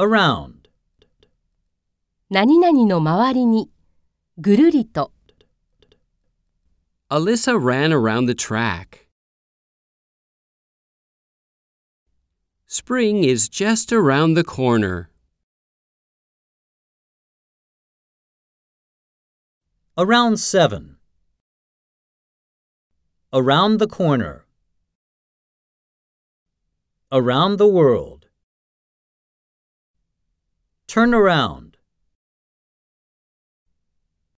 around, 何々の周りに、ぐるりと。 Alyssa ran around the track. Spring is just around the corner. around 7. Around the corner. Around the world. Turn around.